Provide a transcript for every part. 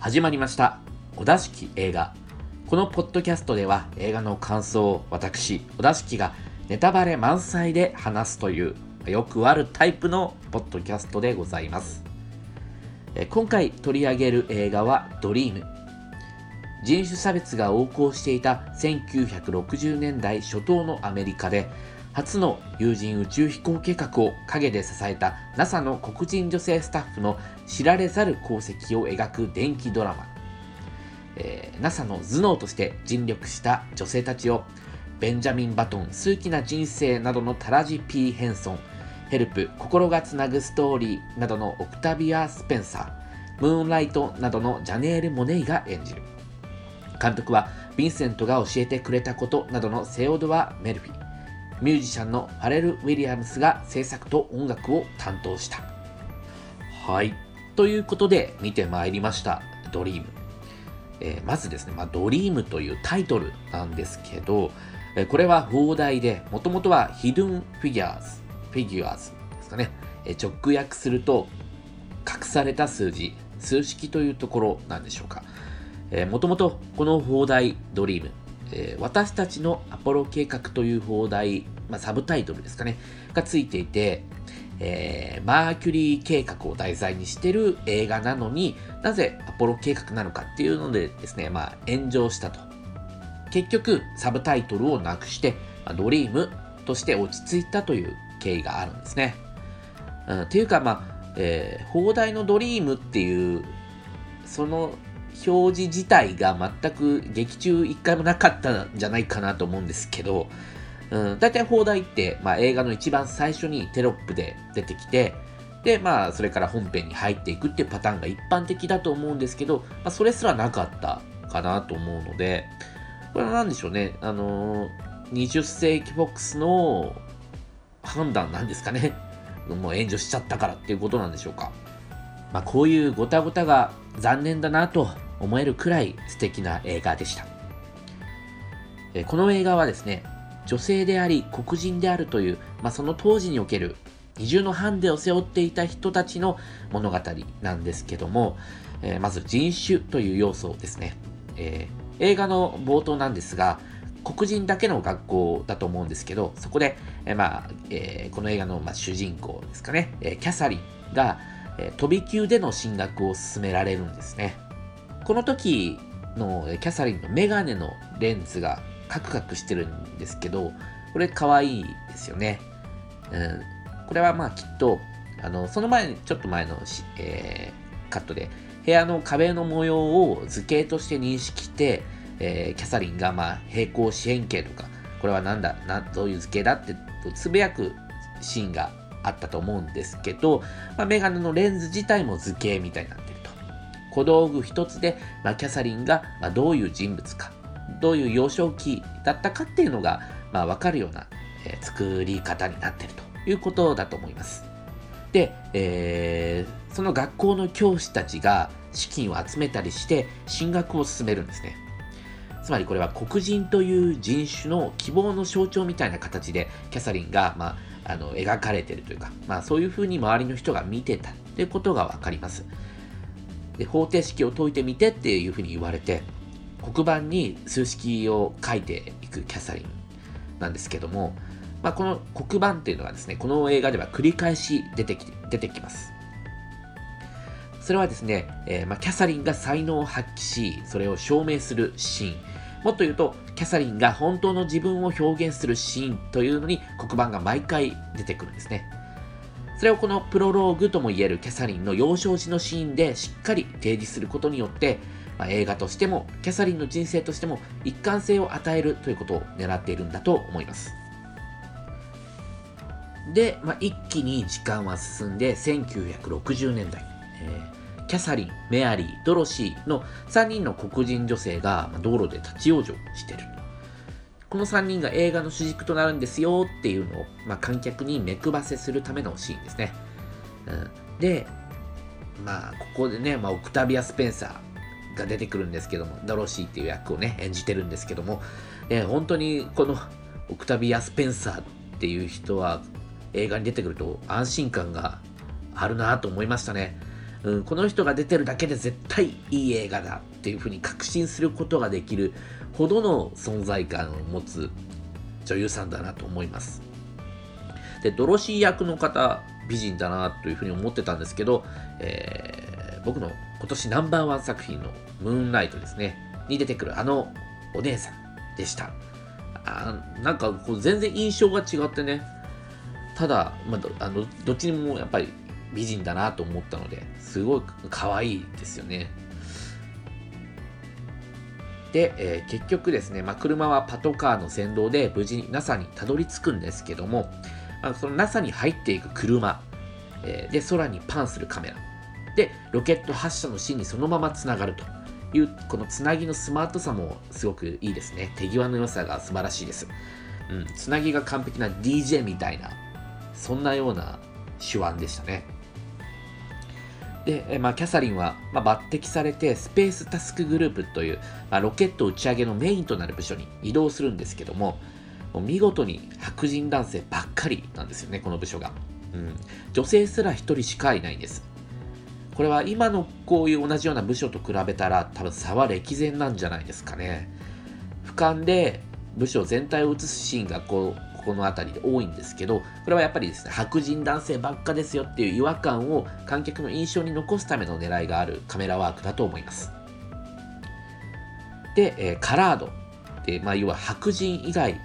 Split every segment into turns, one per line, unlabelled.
始まりました。小田式映画。このポッドキャストでは映画の感想を私小田式がネタバレ満載で話すというよくあるタイプのポッドキャストでございます。今回取り上げる映画は「ドリーム」人種差別が横行していた1960年代初頭のアメリカで初の有人宇宙飛行計画を陰で支えた NASA の黒人女性スタッフの知られざる功績を描く電気ドラマ、えー、NASA の頭脳として尽力した女性たちをベンジャミン・バトン、数奇な人生などのタラジ・ピー・ヘンソン、ヘルプ、心がつなぐストーリーなどのオクタビア・スペンサー、ムーンライトなどのジャネール・モネイが演じる。監督は、ヴィンセントが教えてくれたことなどのセオドア・メルフィ。ミュージシャンのファレル・ウィリアムスが制作と音楽を担当した。はい。ということで見てまいりました。ドリーム。えー、まずですね、まあ、ドリームというタイトルなんですけど、えー、これは放題で、もともとはヒドゥン・フィギュアーズ、フィギュアーズですかね。えー、直訳すると、隠された数字、数式というところなんでしょうか。もともとこの放題ドリーム、えー、私たちのアポロ計画という放題、まあ、サブタイトルですかね、がついていて、えー、マーキュリー計画を題材にしてる映画なのになぜアポロ計画なのかっていうのでですね、まあ、炎上したと。結局、サブタイトルをなくして、まあ、ドリームとして落ち着いたという経緯があるんですね。うん、っていうか、まあ、えー、放題のドリームっていう、その表示自体が全く劇中一回もなかったんじゃないかなと思うんですけど、うん、大体放題って、まあ、映画の一番最初にテロップで出てきて、で、まあ、それから本編に入っていくっていうパターンが一般的だと思うんですけど、まあ、それすらなかったかなと思うので、これは何でしょうね、あのー、20世紀フォックスの判断なんですかね。もう援助しちゃったからっていうことなんでしょうか。まあ、こういうごたごたが残念だなと思えるくらい素敵な映画でした。えこの映画はですね、女性であり黒人であるという、まあ、その当時における二重のハンデを背負っていた人たちの物語なんですけども、えー、まず人種という要素ですね、えー、映画の冒頭なんですが、黒人だけの学校だと思うんですけど、そこで、えー、まあえ、この映画の、ま、主人公ですかね、えキャサリンが、え飛び級での進学を勧められるんですね。この時のキャサリンのメガネのレンズがカクカクしてるんですけど、これ可愛いですよね。うん。これはまあきっと、あの、その前に、ちょっと前のしえー、カットで、部屋の壁の模様を図形として認識して、えー、キャサリンがまあ平行四辺形とか、これはなんだ、などういう図形だってつぶやくシーンがあったと思うんですけど、まあ、メガネのレンズ自体も図形みたいな。小道具一つで、まあ、キャサリンが、まどういう人物か、どういう幼少期だったかっていうのが、まあ、分かるような、えー、作り方になってるということだと思います。で、えー、その学校の教師たちが資金を集めたりして進学を進めるんですね。つまりこれは黒人という人種の希望の象徴みたいな形でキャサリンが、まあ、あの描かれてるというか、まあ、そういうふうに周りの人が見てたということが分かります。で方程式を解いてみてっていうふうに言われて黒板に数式を書いていくキャサリンなんですけども、まあ、この黒板っていうのはですねこの映画では繰り返し出てき出てきます。それはですね、えー、まあ、キャサリンが才能を発揮しそれを証明するシーン。もっと言うとキャサリンが本当の自分を表現するシーンというのに黒板が毎回出てくるんですね。それをこのプロローグともいえるキャサリンの幼少時のシーンでしっかり提示することによって、まあ、映画としてもキャサリンの人生としても一貫性を与えるということを狙っているんだと思います。で、まあ、一気に時間は進んで1960年代、えー、キャサリン、メアリー、ドロシーの3人の黒人女性が道路で立ち往生してる。この3人が映画の主軸となるんですよっていうのを、まあ、観客に目配せするためのシーンですね。うん、で、まあ、ここでね、まあ、オクタビア・スペンサーが出てくるんですけども、ドロシーっていう役をね、演じてるんですけども、え本当にこのオクタビア・スペンサーっていう人は映画に出てくると安心感があるなと思いましたね。うん、この人が出てるだけで絶対いい映画だっていうふうに確信することができるほどの存在感を持つ女優さんだなと思います。で、ドロシー役の方、美人だなというふうに思ってたんですけど、えー、僕の今年ナンバーワン作品のムーンライトですね、に出てくるあのお姉さんでした。あなんかこう全然印象が違ってね、ただ、まあ、あのどっちにもやっぱり美人だなと思ったのですごい可愛いですよね。で、えー、結局ですね、まあ、車はパトカーの先導で無事に NASA にたどり着くんですけども、まあ、その NASA に入っていく車、えー、で空にパンするカメラ。でロケット発射のシーンにそのままつながるというこのつなぎのスマートさもすごくいいですね。手際の良さが素晴らしいです、うん、つなぎが完璧な DJ みたいなそんなような手腕でしたね。で、まあ、キャサリンは、まあ、抜擢されてスペースタスクグループという、まあ、ロケット打ち上げのメインとなる部署に移動するんですけどももう見事に白人男性ばっかりなんですよねこの部署が、うん、女性すら1人しかいないんです。これは今のこういう同じような部署と比べたら多分差は歴然なんじゃないですかね。俯瞰で部署全体を映すシーンがこうこの辺りで多いんですけど、これはやっぱりですね、白人男性ばっかですよっていう違和感を観客の印象に残すための狙いがあるカメラワークだと思います。で、えー、カラード。で、まあ、要は白人以外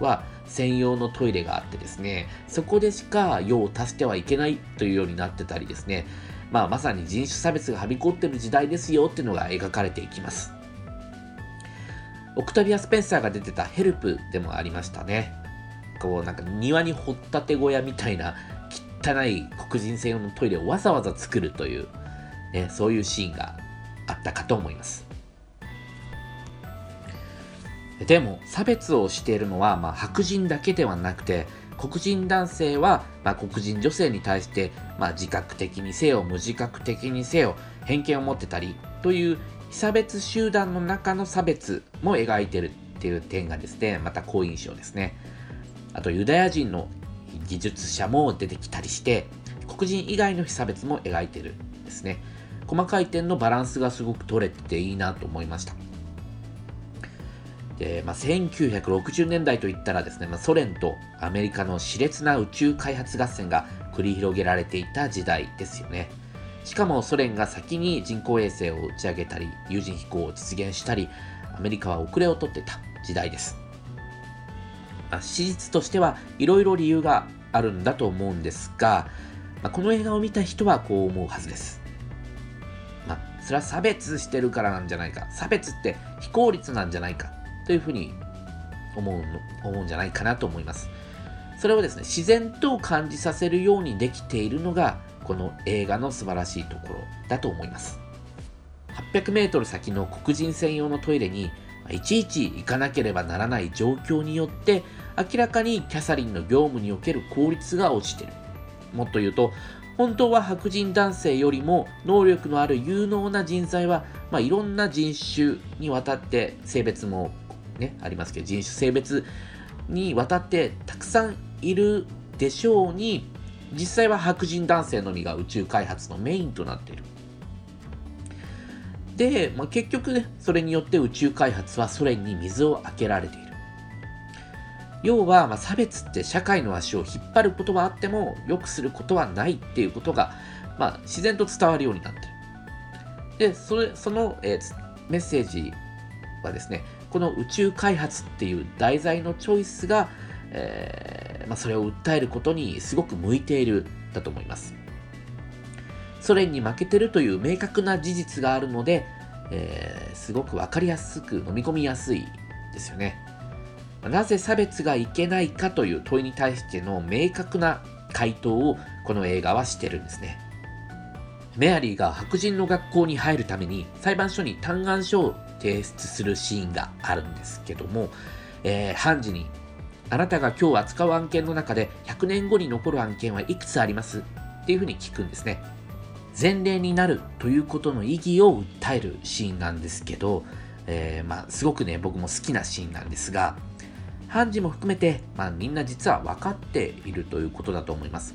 は専用のトイレがあってですね、そこでしか用を足してはいけないというようになってたりですね、まあ、まさに人種差別がはびこってる時代ですよっていうのが描かれていきます。オクタビア・スペンサーが出てたヘルプでもありましたね。こうなんか庭に掘ったて小屋みたいな 汚い黒人専用のトイレをわざわざ作るという、ね、そういうシーンがあったかと思います。でも差別をしているのは、まあ、白人だけではなくて黒人男性は、まあ、黒人女性に対して、まあ、自覚的にせよ無自覚的にせよ偏見を持ってたりという被差別集団の中の差別も描いてるっていう点がですねまた好印象ですね。あとユダヤ人の技術者も出てきたりして黒人以外の被差別も描いてるんですね。細かい点のバランスがすごく取れてていいなと思いました。で、まあ、1960年代といったらですね、まあ、ソ連とアメリカの熾烈な宇宙開発合戦が繰り広げられていた時代ですよね。しかもソ連が先に人工衛星を打ち上げたり有人飛行を実現したりアメリカは遅れをとってた時代です、史実としてはいろいろ理由があるんだと思うんですが、まあ、この映画を見た人はこう思うはずです。まあ、それは差別してるからなんじゃないか。差別って非効率なんじゃないか。というふうに思う思うんじゃないかなと思います。それをですね、自然と感じさせるようにできているのが、この映画の素晴らしいところだと思います。800メートル先の黒人専用のトイレにいちいち行かなければならない状況によって明らかにキャサリンの業務における効率が落ちている。もっと言うと本当は白人男性よりも能力のある有能な人材は、まあ、いろんな人種にわたって性別も、ね、ありますけど人種性別にわたってたくさんいるでしょうに実際は白人男性のみが宇宙開発のメインとなっている。で、まあ、結局ね、それによって宇宙開発はソ連に水を開けられている。要は、まあ、差別って社会の足を引っ張ることはあっても、良くすることはないっていうことが、まあ、自然と伝わるようになってる。で、それ、その、えー、メッセージはですね、この宇宙開発っていう題材のチョイスが、えーまあ、それを訴えることにすごく向いているだと思います。ソ連に負けてるという明確な事実があるので、えー、すごく分かりやすく飲み込みやすいですよね。なぜ差別がいけないかという問いに対しての明確な回答をこの映画はしてるんですね。メアリーが白人の学校に入るために裁判所に嘆願書を提出するシーンがあるんですけども、えー、判事にあなたが今日扱う案件の中で100年後に残る案件はいくつあります？っていうふうに聞くんですね。前例になるということの意義を訴えるシーンなんですけど、えー、まあ、すごくね、僕も好きなシーンなんですが、判事も含めて、まあ、みんな実は分かっているということだと思います。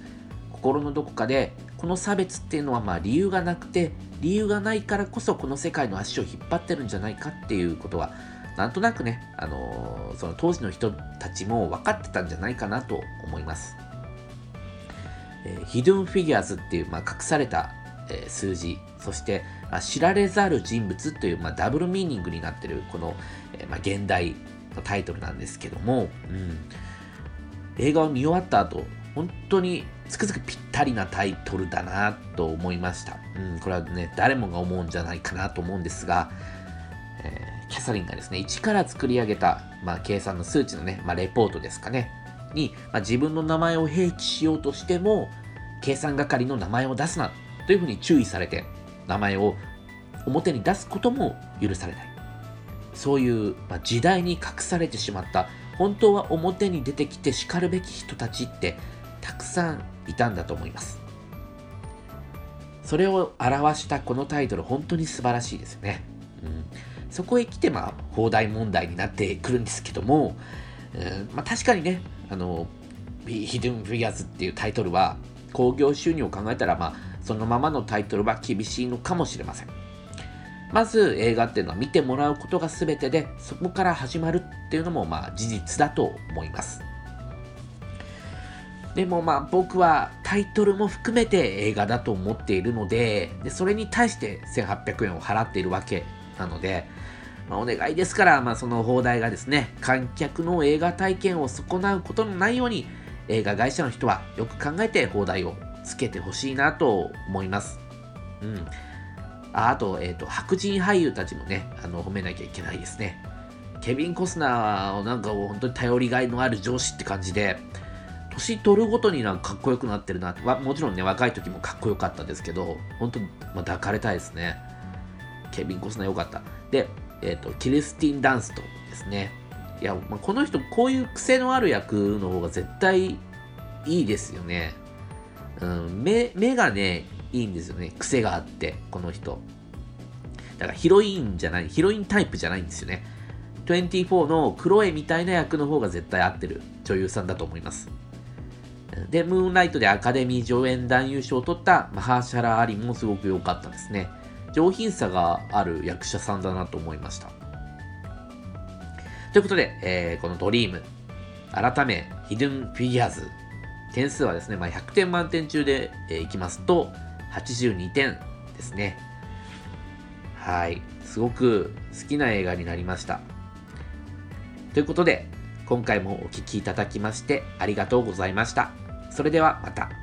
心のどこかでこの差別っていうのはま理由がなくて理由がないからこそこの世界の足を引っ張ってるんじゃないかっていうことはなんとなくね、あのー、その当時の人たちも分かってたんじゃないかなと思います。えー、ヒドゥンフィギュアズっていう、まあ、隠された、え、数字、そして、知られざる人物という、まあ、ダブルミーニングになってるこの、え、まあ、現代のタイトルなんですけども、うん、映画を見終わった後、本当につくづくぴったりなタイトルだなと思いました。うん、これはね、誰もが思うんじゃないかなと思うんですが、えー、キャサリンがですね、一から作り上げた、まあ、計算の数値のね、まあ、レポートですかね、に、まあ、自分の名前を併記しようとしても、計算係の名前を出すなというふうに注意されて、名前を表に出すことも許されない。そういう、まあ、時代に隠されてしまった本当は表に出てきて叱るべき人たちってたくさんいたんだと思います。それを表したこのタイトル本当に素晴らしいですよね、うん、そこへ来てまあ放題問題になってくるんですけども、うん。まあ、確かにねあのヒドゥン・フィギュアズっていうタイトルは興行収入を考えたらまあそのままのタイトルは厳しいのかもしれません。まず映画っていうのは見てもらうことが全てでそこから始まるっていうのもまあ事実だと思います。でもまあ僕はタイトルも含めて映画だと思っているのででそれに対して1800円を払っているわけなので、まあ、お願いですから、まあ、その放題がですね観客の映画体験を損なうことのないように映画会社の人はよく考えて放題をつけてほしいなと思います。うんああと、えっ、ー、と、白人俳優たちもね、あの、褒めなきゃいけないですね。ケビン・コスナーをなんか本当に頼りがいのある上司って感じで、年取るごとになんかかっこよくなってるなもちろんね、若い時もかっこよかったですけど、本当、ま、抱かれたいですね。ケビン・コスナーよかった。で、えっ、ー、と、キリスティン・ダンストですね。いや、まあ、この人、こういう癖のある役の方が絶対いいですよね。うん、目、目がね、いいんですよね。癖があって、この人。だからヒロインじゃない、ヒロインタイプじゃないんですよね。24のクロエみたいな役の方が絶対合ってる女優さんだと思います。で、ムーンライトでアカデミー上演男優賞を取ったマハーシャラ・アリもすごく良かったですね。上品さがある役者さんだなと思いました。ということで、えー、このドリーム、改め、ヒドゥンフィギュアーズ、点数はですね、まあ、100点満点中で、えー、いきますと、82点ですね。はい。すごく好きな映画になりました。ということで、今回もお聴きいただきましてありがとうございました。それではまた。